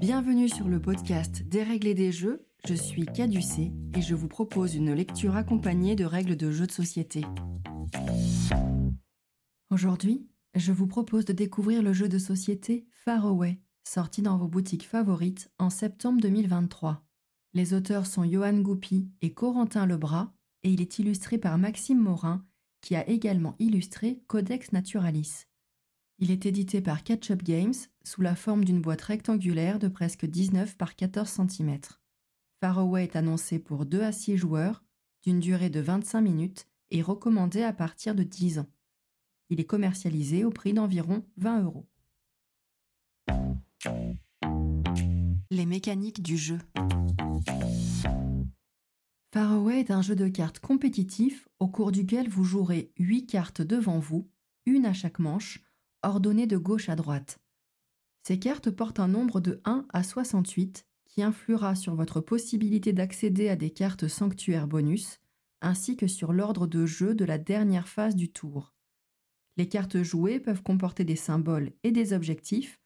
Bienvenue sur le podcast Dérégler des jeux, je suis Caducé et je vous propose une lecture accompagnée de règles de jeux de société. Aujourd'hui, je vous propose de découvrir le jeu de société Faraway, sorti dans vos boutiques favorites en septembre 2023. Les auteurs sont Johan Goupy et Corentin Lebras et il est illustré par Maxime Morin qui a également illustré Codex Naturalis. Il est édité par Catch-Up Games sous la forme d'une boîte rectangulaire de presque 19 par 14 cm. Faraway est annoncé pour 2 à 6 joueurs, d'une durée de 25 minutes et recommandé à partir de 10 ans. Il est commercialisé au prix d'environ 20 euros. Les mécaniques du jeu. Faraway est un jeu de cartes compétitif au cours duquel vous jouerez 8 cartes devant vous, une à chaque manche, ordonnées de gauche à droite. Ces cartes portent un nombre de 1 à 68 qui influera sur votre possibilité d'accéder à des cartes sanctuaires bonus, ainsi que sur l'ordre de jeu de la dernière phase du tour. Les cartes jouées peuvent comporter des symboles et des objectifs,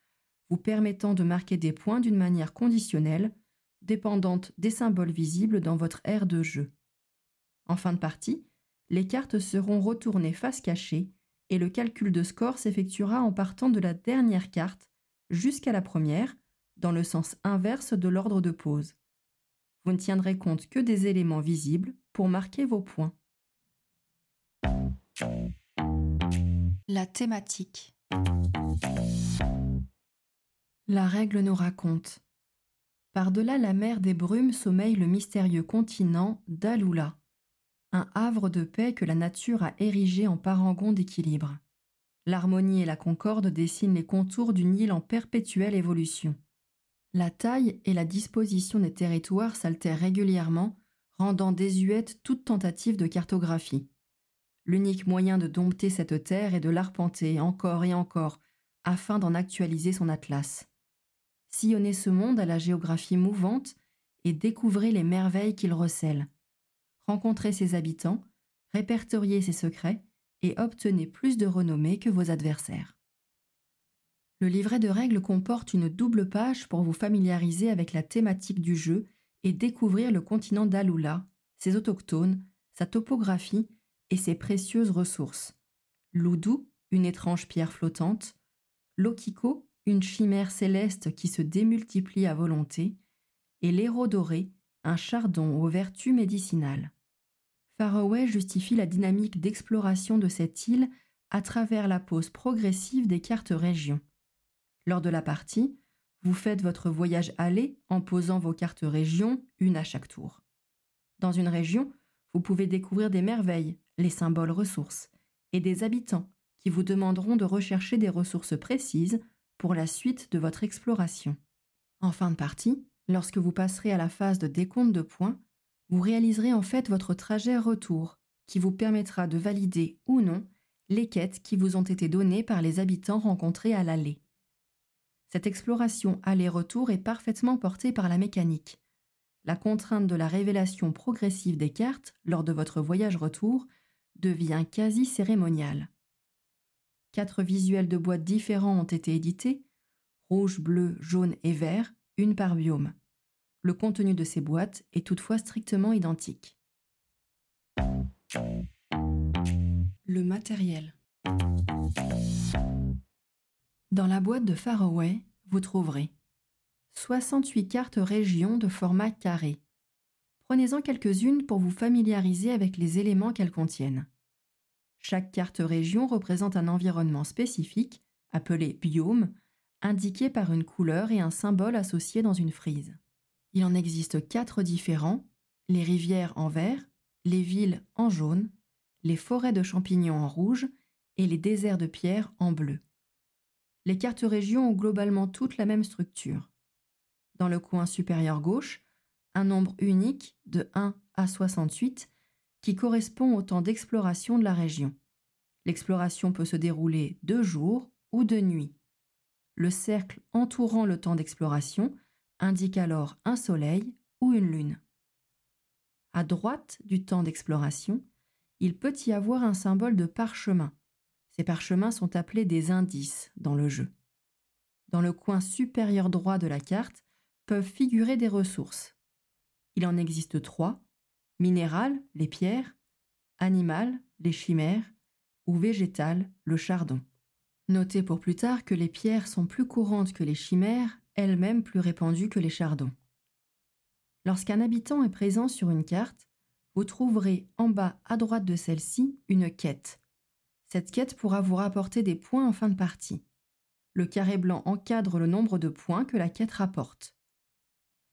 vous permettant de marquer des points d'une manière conditionnelle, dépendante des symboles visibles dans votre aire de jeu. En fin de partie, les cartes seront retournées face cachée et le calcul de score s'effectuera en partant de la dernière carte jusqu'à la première, dans le sens inverse de l'ordre de pose. Vous ne tiendrez compte que des éléments visibles pour marquer vos points. La thématique. La règle nous raconte. Par-delà la mer des brumes sommeille le mystérieux continent d'Alula, un havre de paix que la nature a érigé en parangon d'équilibre. L'harmonie et la concorde dessinent les contours d'une île en perpétuelle évolution. La taille et la disposition des territoires s'altèrent régulièrement, rendant désuète toute tentative de cartographie. L'unique moyen de dompter cette terre est de l'arpenter encore et encore, afin d'en actualiser son atlas. Sillonnez ce monde à la géographie mouvante et découvrez les merveilles qu'il recèle rencontrez ses habitants, répertoriez ses secrets et obtenez plus de renommée que vos adversaires. Le livret de règles comporte une double page pour vous familiariser avec la thématique du jeu et découvrir le continent d'Alula, ses autochtones, sa topographie et ses précieuses ressources. L'Oudou, une étrange pierre flottante, l'Okiko, une chimère céleste qui se démultiplie à volonté, et l'héros doré, un chardon aux vertus médicinales. Faraway justifie la dynamique d'exploration de cette île à travers la pose progressive des cartes régions. Lors de la partie, vous faites votre voyage aller en posant vos cartes régions, une à chaque tour. Dans une région, vous pouvez découvrir des merveilles, les symboles ressources, et des habitants qui vous demanderont de rechercher des ressources précises pour la suite de votre exploration. En fin de partie, lorsque vous passerez à la phase de décompte de points, vous réaliserez en fait votre trajet retour, qui vous permettra de valider ou non les quêtes qui vous ont été données par les habitants rencontrés à l'allée. Cette exploration aller-retour est parfaitement portée par la mécanique. La contrainte de la révélation progressive des cartes lors de votre voyage retour devient quasi cérémoniale. Quatre visuels de boîtes différents ont été édités rouge, bleu, jaune et vert, une par biome. Le contenu de ces boîtes est toutefois strictement identique. Le matériel. Dans la boîte de Faraway, vous trouverez 68 cartes régions de format carré. Prenez-en quelques-unes pour vous familiariser avec les éléments qu'elles contiennent. Chaque carte région représente un environnement spécifique, appelé biome, indiqué par une couleur et un symbole associé dans une frise. Il en existe quatre différents, les rivières en vert, les villes en jaune, les forêts de champignons en rouge et les déserts de pierre en bleu. Les cartes régions ont globalement toutes la même structure. Dans le coin supérieur gauche, un nombre unique de 1 à 68 qui correspond au temps d'exploration de la région. L'exploration peut se dérouler de jour ou de nuit. Le cercle entourant le temps d'exploration indique alors un soleil ou une lune. À droite du temps d'exploration, il peut y avoir un symbole de parchemin. Ces parchemins sont appelés des indices dans le jeu. dans le coin supérieur droit de la carte, peuvent figurer des ressources. Il en existe trois minérales, les pierres, animales, les chimères, ou végétales, le chardon. Notez pour plus tard que les pierres sont plus courantes que les chimères, elles-mêmes plus répandues que les chardons. Lorsqu'un habitant est présent sur une carte, vous trouverez en bas à droite de celle-ci une quête. Cette quête pourra vous rapporter des points en fin de partie. Le carré blanc encadre le nombre de points que la quête rapporte.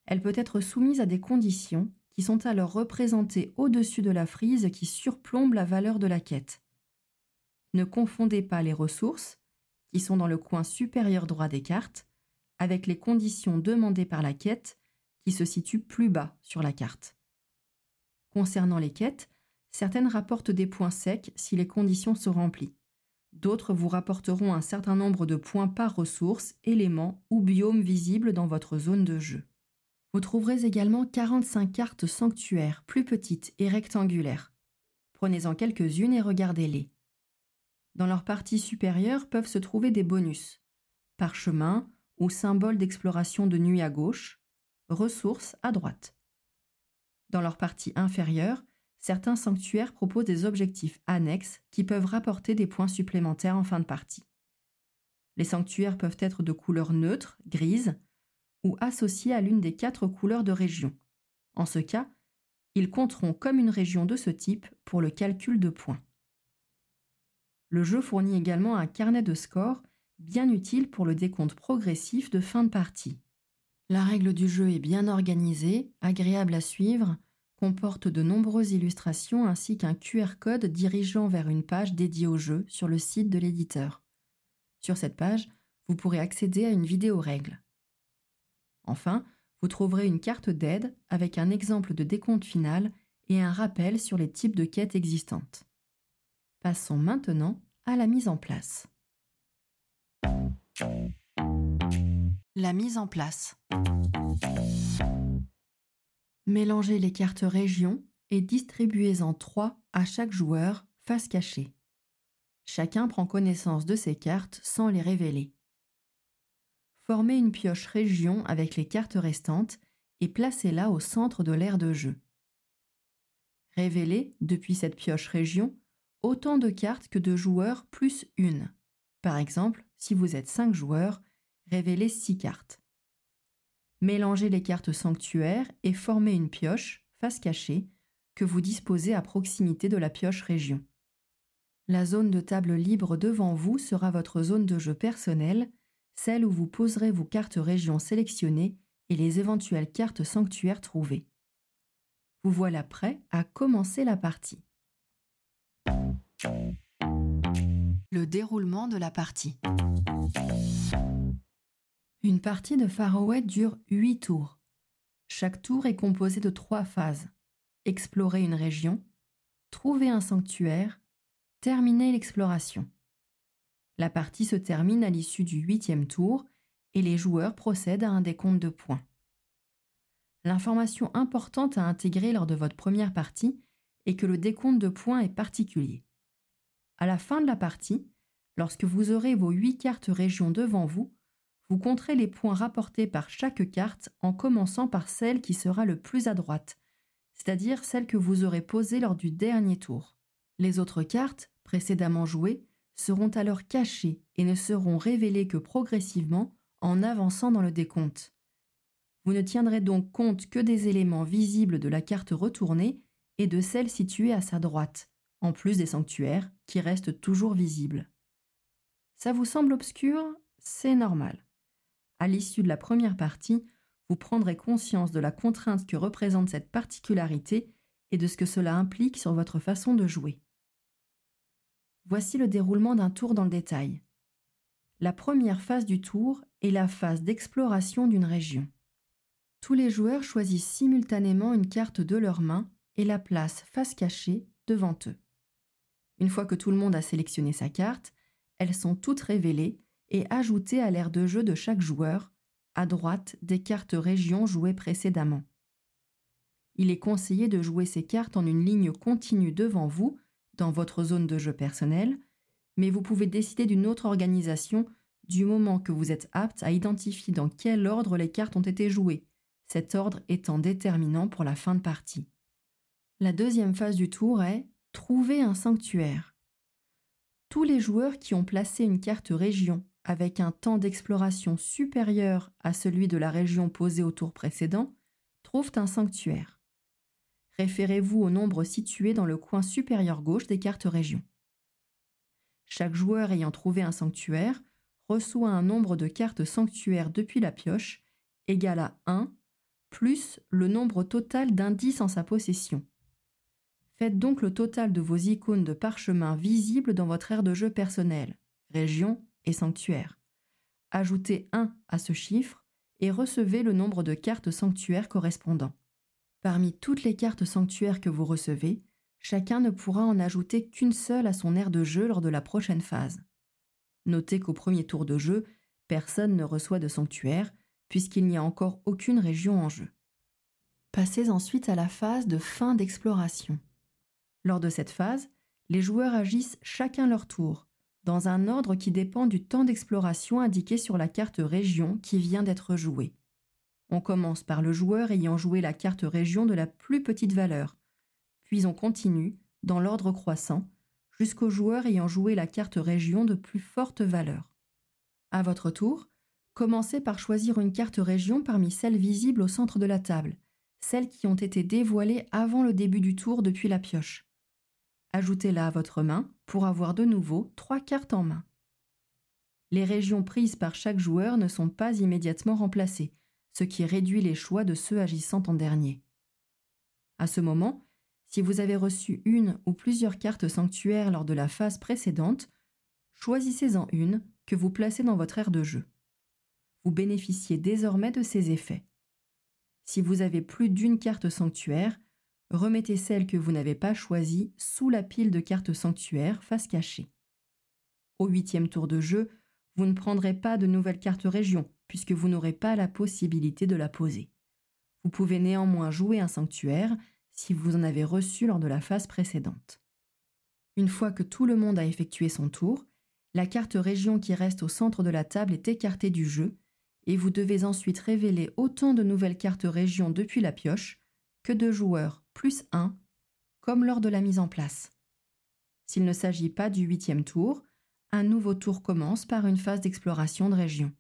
Elle peut être soumise à des conditions qui sont alors représentées au-dessus de la frise qui surplombe la valeur de la quête. Ne confondez pas les ressources, qui sont dans le coin supérieur droit des cartes, avec les conditions demandées par la quête, qui se situent plus bas sur la carte. Concernant les quêtes, certaines rapportent des points secs si les conditions sont remplies. D'autres vous rapporteront un certain nombre de points par ressource, élément ou biome visible dans votre zone de jeu. Vous trouverez également 45 cartes sanctuaires plus petites et rectangulaires. Prenez-en quelques-unes et regardez-les. Dans leur partie supérieure peuvent se trouver des bonus, parchemins ou symboles d'exploration de nuit à gauche, ressources à droite. Dans leur partie inférieure, certains sanctuaires proposent des objectifs annexes qui peuvent rapporter des points supplémentaires en fin de partie. Les sanctuaires peuvent être de couleur neutre, grise, ou associés à l'une des quatre couleurs de région. En ce cas, ils compteront comme une région de ce type pour le calcul de points. Le jeu fournit également un carnet de score bien utile pour le décompte progressif de fin de partie. La règle du jeu est bien organisée, agréable à suivre, comporte de nombreuses illustrations ainsi qu'un QR code dirigeant vers une page dédiée au jeu sur le site de l'éditeur. Sur cette page, vous pourrez accéder à une vidéo règle. Enfin, vous trouverez une carte d'aide avec un exemple de décompte final et un rappel sur les types de quêtes existantes. Passons maintenant à la mise en place. La mise en place. Mélangez les cartes régions et distribuez-en trois à chaque joueur face cachée. Chacun prend connaissance de ces cartes sans les révéler. Formez une pioche région avec les cartes restantes et placez-la au centre de l'aire de jeu. Révélez, depuis cette pioche région, autant de cartes que de joueurs plus une. Par exemple, si vous êtes 5 joueurs, révélez 6 cartes. Mélangez les cartes sanctuaires et formez une pioche, face cachée, que vous disposez à proximité de la pioche région. La zone de table libre devant vous sera votre zone de jeu personnelle celle où vous poserez vos cartes régions sélectionnées et les éventuelles cartes sanctuaires trouvées. Vous voilà prêt à commencer la partie. Le déroulement de la partie. Une partie de Faroe dure 8 tours. Chaque tour est composé de trois phases. Explorer une région, trouver un sanctuaire, terminer l'exploration. La partie se termine à l'issue du huitième tour et les joueurs procèdent à un décompte de points. L'information importante à intégrer lors de votre première partie est que le décompte de points est particulier. À la fin de la partie, lorsque vous aurez vos huit cartes régions devant vous, vous compterez les points rapportés par chaque carte en commençant par celle qui sera le plus à droite, c'est-à-dire celle que vous aurez posée lors du dernier tour. Les autres cartes, précédemment jouées, seront alors cachés et ne seront révélés que progressivement en avançant dans le décompte. Vous ne tiendrez donc compte que des éléments visibles de la carte retournée et de celle située à sa droite, en plus des sanctuaires qui restent toujours visibles. Ça vous semble obscur? C'est normal. À l'issue de la première partie, vous prendrez conscience de la contrainte que représente cette particularité et de ce que cela implique sur votre façon de jouer. Voici le déroulement d'un tour dans le détail. La première phase du tour est la phase d'exploration d'une région. Tous les joueurs choisissent simultanément une carte de leur main et la placent face cachée devant eux. Une fois que tout le monde a sélectionné sa carte, elles sont toutes révélées et ajoutées à l'aire de jeu de chaque joueur, à droite des cartes régions jouées précédemment. Il est conseillé de jouer ces cartes en une ligne continue devant vous dans votre zone de jeu personnelle, mais vous pouvez décider d'une autre organisation du moment que vous êtes apte à identifier dans quel ordre les cartes ont été jouées, cet ordre étant déterminant pour la fin de partie. La deuxième phase du tour est trouver un sanctuaire. Tous les joueurs qui ont placé une carte région avec un temps d'exploration supérieur à celui de la région posée au tour précédent trouvent un sanctuaire. Référez-vous au nombre situé dans le coin supérieur gauche des cartes régions. Chaque joueur ayant trouvé un sanctuaire reçoit un nombre de cartes sanctuaires depuis la pioche égal à 1 plus le nombre total d'indices en sa possession. Faites donc le total de vos icônes de parchemin visibles dans votre aire de jeu personnel, région et sanctuaire. Ajoutez 1 à ce chiffre et recevez le nombre de cartes sanctuaires correspondant. Parmi toutes les cartes sanctuaires que vous recevez, chacun ne pourra en ajouter qu'une seule à son aire de jeu lors de la prochaine phase. Notez qu'au premier tour de jeu, personne ne reçoit de sanctuaire, puisqu'il n'y a encore aucune région en jeu. Passez ensuite à la phase de fin d'exploration. Lors de cette phase, les joueurs agissent chacun leur tour, dans un ordre qui dépend du temps d'exploration indiqué sur la carte région qui vient d'être jouée. On commence par le joueur ayant joué la carte région de la plus petite valeur, puis on continue, dans l'ordre croissant, jusqu'au joueur ayant joué la carte région de plus forte valeur. À votre tour, commencez par choisir une carte région parmi celles visibles au centre de la table, celles qui ont été dévoilées avant le début du tour depuis la pioche. Ajoutez-la à votre main pour avoir de nouveau trois cartes en main. Les régions prises par chaque joueur ne sont pas immédiatement remplacées, ce qui réduit les choix de ceux agissant en dernier. À ce moment, si vous avez reçu une ou plusieurs cartes sanctuaires lors de la phase précédente, choisissez-en une que vous placez dans votre aire de jeu. Vous bénéficiez désormais de ces effets. Si vous avez plus d'une carte sanctuaire, remettez celle que vous n'avez pas choisie sous la pile de cartes sanctuaires face cachée. Au huitième tour de jeu, vous ne prendrez pas de nouvelle carte région, puisque vous n'aurez pas la possibilité de la poser. Vous pouvez néanmoins jouer un sanctuaire si vous en avez reçu lors de la phase précédente. Une fois que tout le monde a effectué son tour, la carte région qui reste au centre de la table est écartée du jeu et vous devez ensuite révéler autant de nouvelles cartes région depuis la pioche que de joueurs plus 1, comme lors de la mise en place. S'il ne s'agit pas du huitième tour, un nouveau tour commence par une phase d'exploration de région.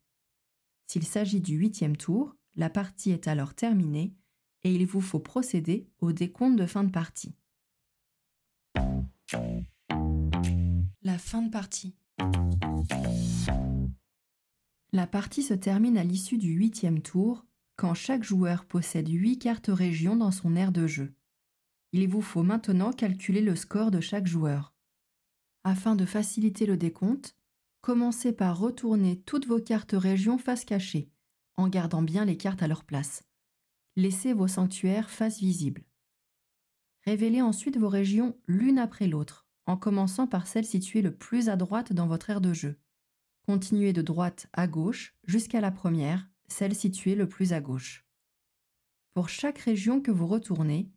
S'il s'agit du huitième tour, la partie est alors terminée et il vous faut procéder au décompte de fin de partie. La fin de partie. La partie se termine à l'issue du huitième tour, quand chaque joueur possède huit cartes région dans son aire de jeu. Il vous faut maintenant calculer le score de chaque joueur. Afin de faciliter le décompte, commencez par retourner toutes vos cartes région face cachée, en gardant bien les cartes à leur place laissez vos sanctuaires face visible. Révélez ensuite vos régions l'une après l'autre, en commençant par celle située le plus à droite dans votre aire de jeu. Continuez de droite à gauche jusqu'à la première, celle située le plus à gauche. Pour chaque région que vous retournez,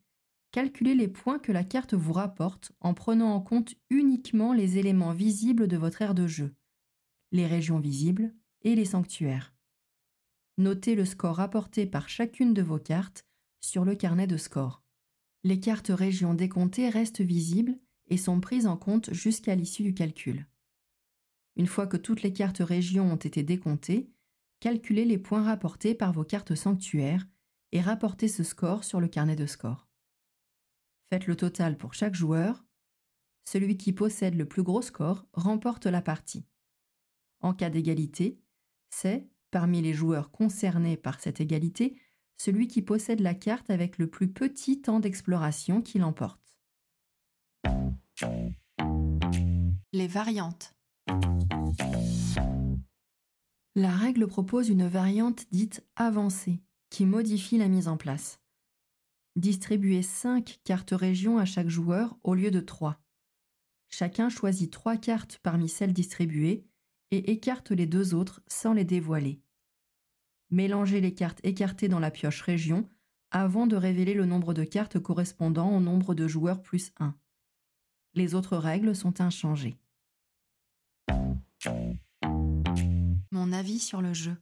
calculez les points que la carte vous rapporte en prenant en compte uniquement les éléments visibles de votre aire de jeu, les régions visibles et les sanctuaires. Notez le score rapporté par chacune de vos cartes sur le carnet de score. Les cartes régions décomptées restent visibles et sont prises en compte jusqu'à l'issue du calcul. Une fois que toutes les cartes régions ont été décomptées, calculez les points rapportés par vos cartes sanctuaires et rapportez ce score sur le carnet de score. Faites le total pour chaque joueur. Celui qui possède le plus gros score remporte la partie. En cas d'égalité, c'est parmi les joueurs concernés par cette égalité, celui qui possède la carte avec le plus petit temps d'exploration qui l'emporte. Les variantes. La règle propose une variante dite avancée qui modifie la mise en place. Distribuez 5 cartes régions à chaque joueur au lieu de 3. Chacun choisit 3 cartes parmi celles distribuées et écarte les deux autres sans les dévoiler. Mélangez les cartes écartées dans la pioche région avant de révéler le nombre de cartes correspondant au nombre de joueurs plus 1. Les autres règles sont inchangées. Mon avis sur le jeu.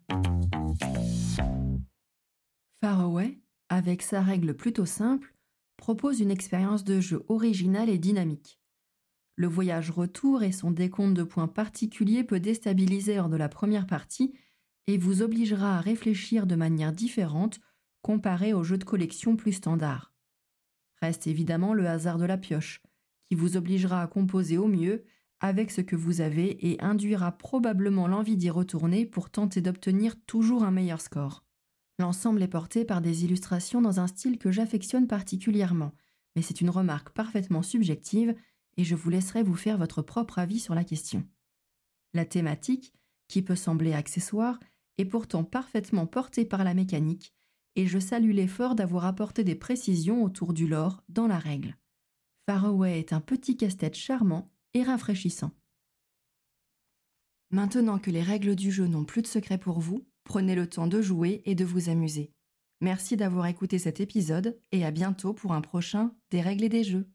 Faraway, avec sa règle plutôt simple, propose une expérience de jeu originale et dynamique. Le voyage retour et son décompte de points particuliers peut déstabiliser lors de la première partie et vous obligera à réfléchir de manière différente comparé aux jeux de collection plus standards. Reste évidemment le hasard de la pioche, qui vous obligera à composer au mieux avec ce que vous avez et induira probablement l'envie d'y retourner pour tenter d'obtenir toujours un meilleur score. L'ensemble est porté par des illustrations dans un style que j'affectionne particulièrement, mais c'est une remarque parfaitement subjective et je vous laisserai vous faire votre propre avis sur la question. La thématique, qui peut sembler accessoire, est pourtant parfaitement portée par la mécanique, et je salue l'effort d'avoir apporté des précisions autour du lore dans la règle. Faraway est un petit casse-tête charmant et rafraîchissant. Maintenant que les règles du jeu n'ont plus de secret pour vous, prenez le temps de jouer et de vous amuser. Merci d'avoir écouté cet épisode et à bientôt pour un prochain Des règles et des jeux.